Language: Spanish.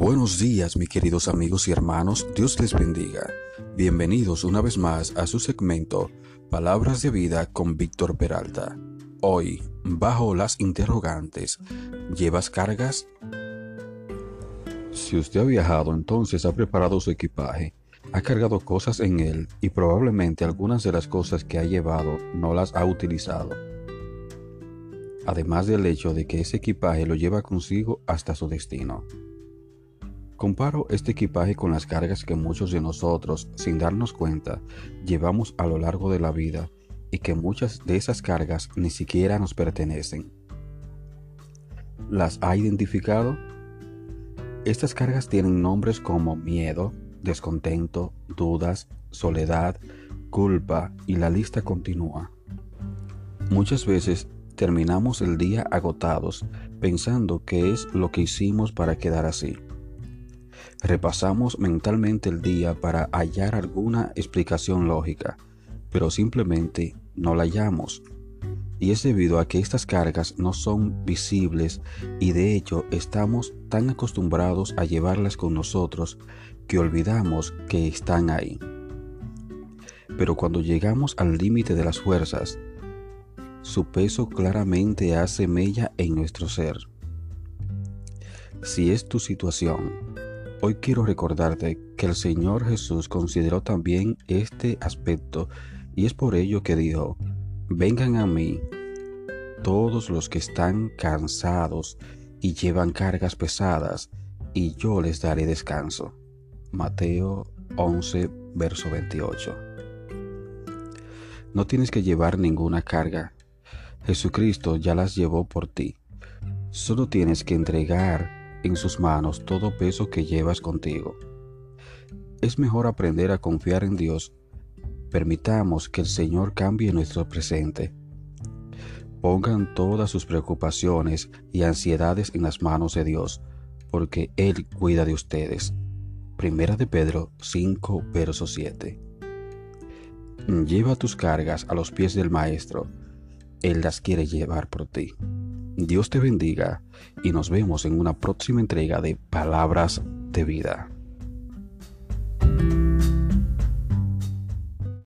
Buenos días, mis queridos amigos y hermanos, Dios les bendiga. Bienvenidos una vez más a su segmento Palabras de Vida con Víctor Peralta. Hoy, bajo las interrogantes, ¿llevas cargas? Si usted ha viajado, entonces ha preparado su equipaje, ha cargado cosas en él y probablemente algunas de las cosas que ha llevado no las ha utilizado. Además del hecho de que ese equipaje lo lleva consigo hasta su destino. Comparo este equipaje con las cargas que muchos de nosotros, sin darnos cuenta, llevamos a lo largo de la vida y que muchas de esas cargas ni siquiera nos pertenecen. ¿Las ha identificado? Estas cargas tienen nombres como miedo, descontento, dudas, soledad, culpa y la lista continúa. Muchas veces terminamos el día agotados pensando que es lo que hicimos para quedar así Repasamos mentalmente el día para hallar alguna explicación lógica, pero simplemente no la hallamos. Y es debido a que estas cargas no son visibles y de hecho estamos tan acostumbrados a llevarlas con nosotros que olvidamos que están ahí. Pero cuando llegamos al límite de las fuerzas, su peso claramente hace mella en nuestro ser. Si es tu situación, Hoy quiero recordarte que el Señor Jesús consideró también este aspecto y es por ello que dijo, vengan a mí todos los que están cansados y llevan cargas pesadas, y yo les daré descanso. Mateo 11, verso 28. No tienes que llevar ninguna carga. Jesucristo ya las llevó por ti. Solo tienes que entregar en sus manos todo peso que llevas contigo. Es mejor aprender a confiar en Dios. Permitamos que el Señor cambie nuestro presente. Pongan todas sus preocupaciones y ansiedades en las manos de Dios, porque Él cuida de ustedes. Primera de Pedro 5, verso 7. Lleva tus cargas a los pies del Maestro. Él las quiere llevar por ti. Dios te bendiga y nos vemos en una próxima entrega de Palabras de Vida.